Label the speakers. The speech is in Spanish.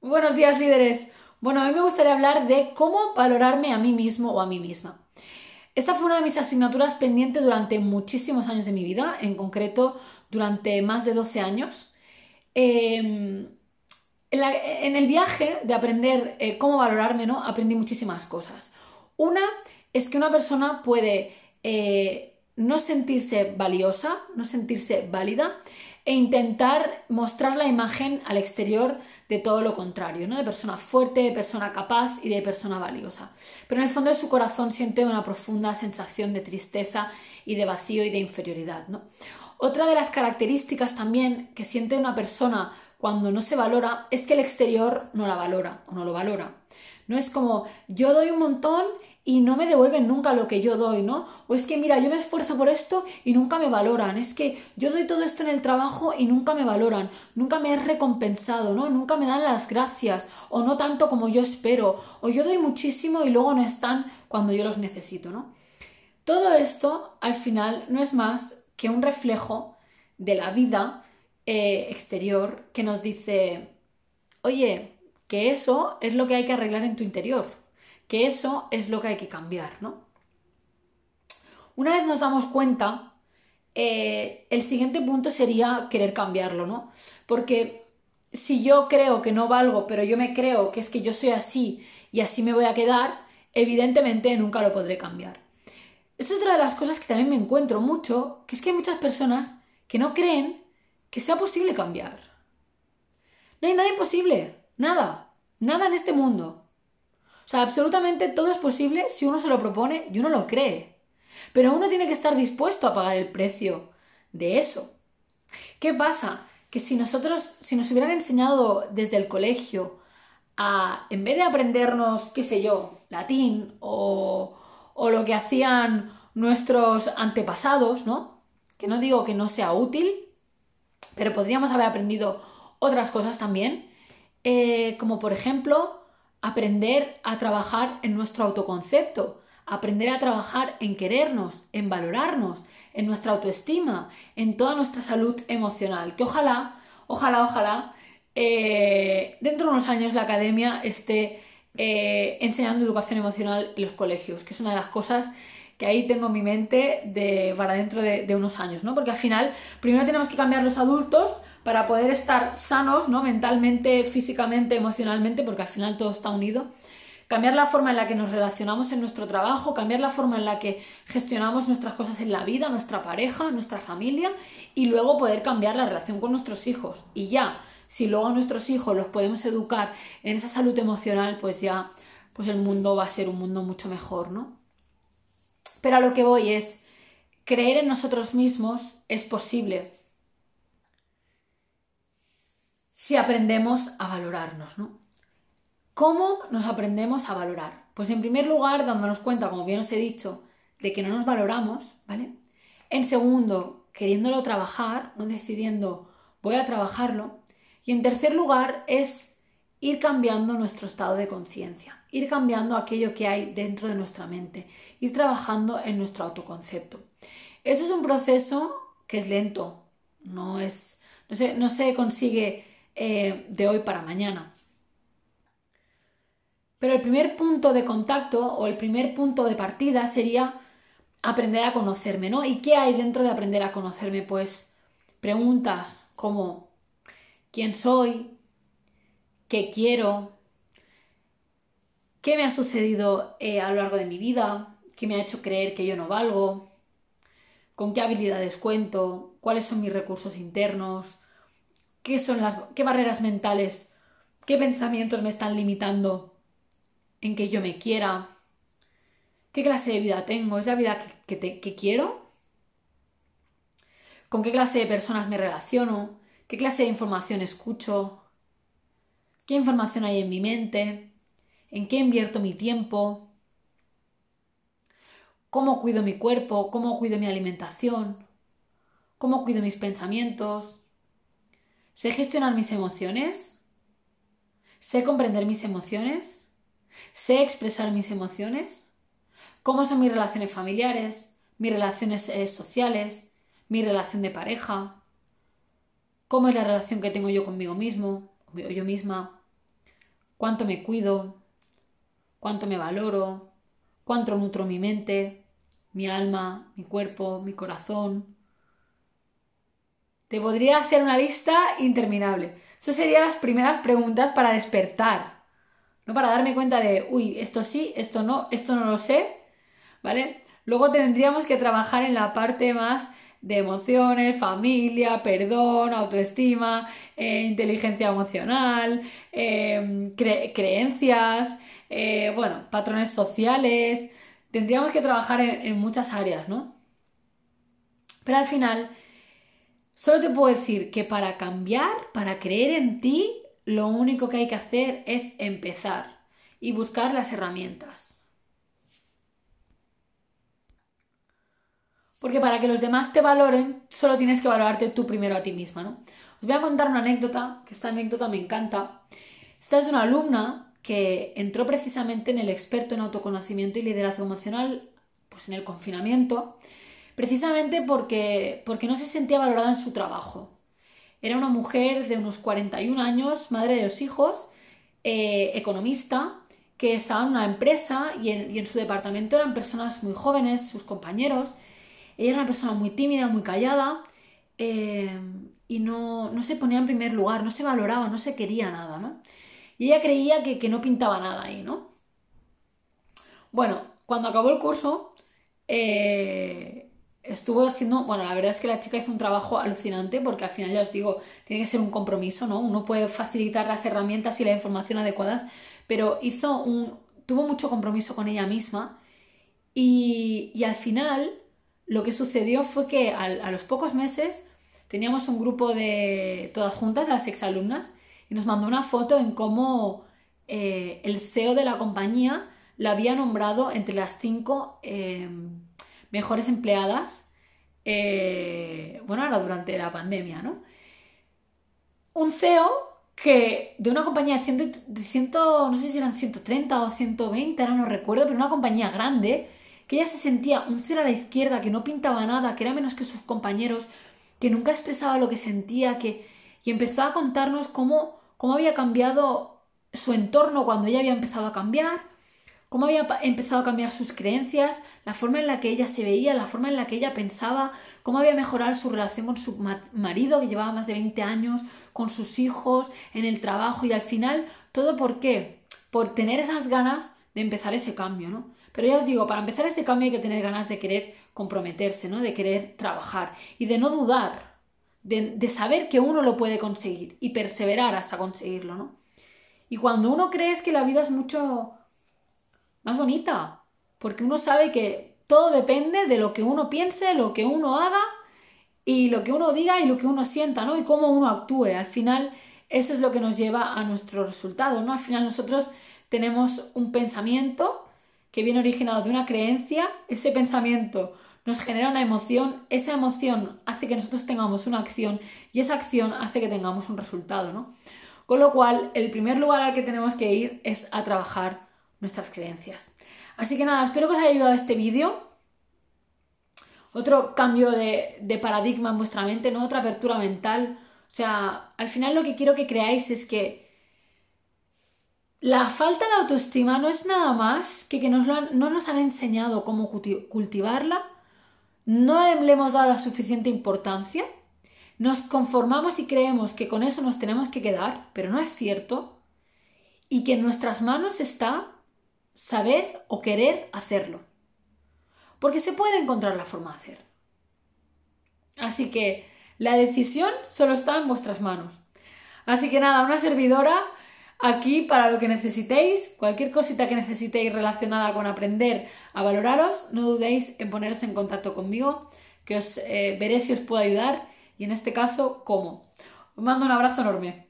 Speaker 1: Buenos días, líderes. Bueno, a mí me gustaría hablar de cómo valorarme a mí mismo o a mí misma. Esta fue una de mis asignaturas pendientes durante muchísimos años de mi vida, en concreto durante más de 12 años. Em, en, el viaje de aprender eh, cómo valorarme, ¿no? Aprendí muchísimas cosas. Una es que una persona puede eh, no sentirse valiosa, no sentirse válida e intentar mostrar la imagen al exterior de todo lo contrario, ¿no? De persona fuerte, de persona capaz y de persona valiosa. Pero en el fondo de su corazón siente una profunda sensación de tristeza y de vacío y de inferioridad, ¿no? Otra de las características también que siente una persona cuando no se valora es que el exterior no la valora o no lo valora. No es como yo doy un montón y no me devuelven nunca lo que yo doy, ¿no? O es que, mira, yo me esfuerzo por esto y nunca me valoran. Es que yo doy todo esto en el trabajo y nunca me valoran. Nunca me es recompensado, ¿no? Nunca me dan las gracias. O no tanto como yo espero. O yo doy muchísimo y luego no están cuando yo los necesito, ¿no? Todo esto, al final, no es más que un reflejo de la vida eh, exterior que nos dice, oye, que eso es lo que hay que arreglar en tu interior que eso es lo que hay que cambiar, ¿no? Una vez nos damos cuenta, eh, el siguiente punto sería querer cambiarlo, ¿no? Porque si yo creo que no valgo, pero yo me creo que es que yo soy así y así me voy a quedar, evidentemente nunca lo podré cambiar. Esto es otra de las cosas que también me encuentro mucho, que es que hay muchas personas que no creen que sea posible cambiar. No hay nada imposible, nada, nada en este mundo. O sea, absolutamente todo es posible si uno se lo propone y uno lo cree. Pero uno tiene que estar dispuesto a pagar el precio de eso. ¿Qué pasa? Que si nosotros, si nos hubieran enseñado desde el colegio a, en vez de aprendernos, qué sé yo, latín o, o lo que hacían nuestros antepasados, ¿no? Que no digo que no sea útil, pero podríamos haber aprendido otras cosas también, eh, como por ejemplo aprender a trabajar en nuestro autoconcepto, aprender a trabajar en querernos, en valorarnos, en nuestra autoestima, en toda nuestra salud emocional. Que ojalá, ojalá, ojalá, eh, dentro de unos años la academia esté eh, enseñando educación emocional en los colegios, que es una de las cosas que ahí tengo en mi mente de, para dentro de, de unos años, ¿no? Porque al final, primero tenemos que cambiar los adultos para poder estar sanos, ¿no? Mentalmente, físicamente, emocionalmente, porque al final todo está unido. Cambiar la forma en la que nos relacionamos en nuestro trabajo, cambiar la forma en la que gestionamos nuestras cosas en la vida, nuestra pareja, nuestra familia, y luego poder cambiar la relación con nuestros hijos. Y ya, si luego a nuestros hijos los podemos educar en esa salud emocional, pues ya, pues el mundo va a ser un mundo mucho mejor, ¿no? Pero a lo que voy es, creer en nosotros mismos es posible, si aprendemos a valorarnos, ¿no? ¿Cómo nos aprendemos a valorar? Pues en primer lugar, dándonos cuenta, como bien os he dicho, de que no nos valoramos, ¿vale? En segundo, queriéndolo trabajar, no decidiendo voy a trabajarlo. Y en tercer lugar, es ir cambiando nuestro estado de conciencia, ir cambiando aquello que hay dentro de nuestra mente, ir trabajando en nuestro autoconcepto. Eso es un proceso que es lento, no es, no se, no se consigue eh, de hoy para mañana. Pero el primer punto de contacto o el primer punto de partida sería aprender a conocerme, ¿no? ¿Y qué hay dentro de aprender a conocerme? Pues preguntas como ¿quién soy? ¿Qué quiero? ¿Qué me ha sucedido eh, a lo largo de mi vida? ¿Qué me ha hecho creer que yo no valgo? ¿Con qué habilidades cuento? ¿Cuáles son mis recursos internos? Qué son las qué barreras mentales, qué pensamientos me están limitando en que yo me quiera, qué clase de vida tengo, es la vida que, que quiero, con qué clase de personas me relaciono, qué clase de información escucho, qué información hay en mi mente, en qué invierto mi tiempo, cómo cuido mi cuerpo, cómo cuido mi alimentación, cómo cuido mis pensamientos, ¿Sé gestionar mis emociones? ¿Sé comprender mis emociones? ¿Sé expresar mis emociones? ¿Cómo son mis relaciones familiares? ¿Mis relaciones eh, sociales? ¿Mi relación de pareja? ¿Cómo es la relación que tengo yo conmigo mismo o yo misma? cuánto me cuido, cuánto me valoro, cuánto nutro mi mente, mi alma, mi cuerpo, mi corazón. Te podría hacer una lista interminable. Eso serían las primeras preguntas para despertar. No para darme cuenta de, uy, esto sí, esto no, esto no lo sé, ¿vale? Luego tendríamos que trabajar en la parte más de emociones, familia, perdón, autoestima, eh, inteligencia emocional, eh, creencias, eh, bueno, patrones sociales. Tendríamos que trabajar en, muchas áreas, ¿no? Pero al final, solo te puedo decir que para cambiar, para creer en ti, lo único que hay que hacer es empezar y buscar las herramientas. Porque para que los demás te valoren, solo tienes que valorarte tú primero a ti misma, ¿no? Os voy a contar una anécdota, que esta anécdota me encanta. Esta es de una alumna que entró precisamente en el experto en autoconocimiento y liderazgo emocional, pues en el confinamiento, precisamente porque, porque no se sentía valorada en su trabajo. Era una mujer de unos 41 años, madre de dos hijos, eh, economista, que estaba en una empresa y en, su departamento eran personas muy jóvenes, sus compañeros. Ella era una persona muy tímida, muy callada eh, y no, no, se ponía en primer lugar, no se valoraba, no se quería nada, ¿no? Y ella creía que, no pintaba nada ahí, ¿no? Bueno, cuando acabó el curso, eh, estuvo haciendo, bueno, la verdad es que la chica hizo un trabajo alucinante porque al final ya os digo, tiene que ser un compromiso, ¿no? Uno puede facilitar las herramientas y la información adecuadas, pero hizo un, tuvo mucho compromiso con ella misma y, y al final lo que sucedió fue que a los pocos meses teníamos un grupo de todas juntas, las exalumnas, y nos mandó una foto en cómo eh, el CEO de la compañía la había nombrado entre las cinco eh, mejores empleadas, eh, bueno, ahora durante la pandemia, ¿no? Un CEO que de una compañía de, ciento, no sé si eran 130 o 120, ahora no recuerdo, pero una compañía grande, que ella se sentía un cero a la izquierda, que no pintaba nada, que era menos que sus compañeros, que nunca expresaba lo que sentía, que, y empezó a contarnos cómo, cómo había cambiado su entorno cuando ella había empezado a cambiar, cómo había empezado a cambiar sus creencias, la forma en la que ella se veía, la forma en la que ella pensaba, cómo había mejorado su relación con su marido que llevaba más de 20 años, con sus hijos, en el trabajo y al final, todo por qué? Por tener esas ganas de empezar ese cambio, ¿no? Pero ya os digo, para empezar ese cambio hay que tener ganas de querer comprometerse, ¿no? De querer trabajar y de no dudar de, saber que uno lo puede conseguir y perseverar hasta conseguirlo, ¿no? Y cuando uno cree que la vida es mucho más bonita, porque uno sabe que todo depende de lo que uno piense, lo que uno haga y lo que uno diga y lo que uno sienta, ¿no? Y cómo uno actúe. Al final, eso es lo que nos lleva a nuestro resultado, ¿no? Al final nosotros tenemos un pensamiento que viene originado de una creencia, ese pensamiento nos genera una emoción, esa emoción hace que nosotros tengamos una acción y esa acción hace que tengamos un resultado, ¿no? Con lo cual, el primer lugar al que tenemos que ir es a trabajar nuestras creencias. Así que nada, espero que os haya ayudado este vídeo. Otro cambio de, paradigma en vuestra mente, ¿no? Otra apertura mental. O sea, al final lo que quiero que creáis es que la falta de autoestima no es nada más que que nos no nos han enseñado cómo cultivarla no le hemos dado la suficiente importancia, nos conformamos y creemos que con eso nos tenemos que quedar, pero no es cierto, y que en nuestras manos está saber o querer hacerlo. Porque se puede encontrar la forma de hacer. Así que la decisión solo está en vuestras manos. Así que nada, una servidora aquí para lo que necesitéis, cualquier cosita que necesitéis relacionada con aprender a valoraros, no dudéis en poneros en contacto conmigo, que os eh, veré si os puedo ayudar y en este caso, cómo. Os mando un abrazo enorme.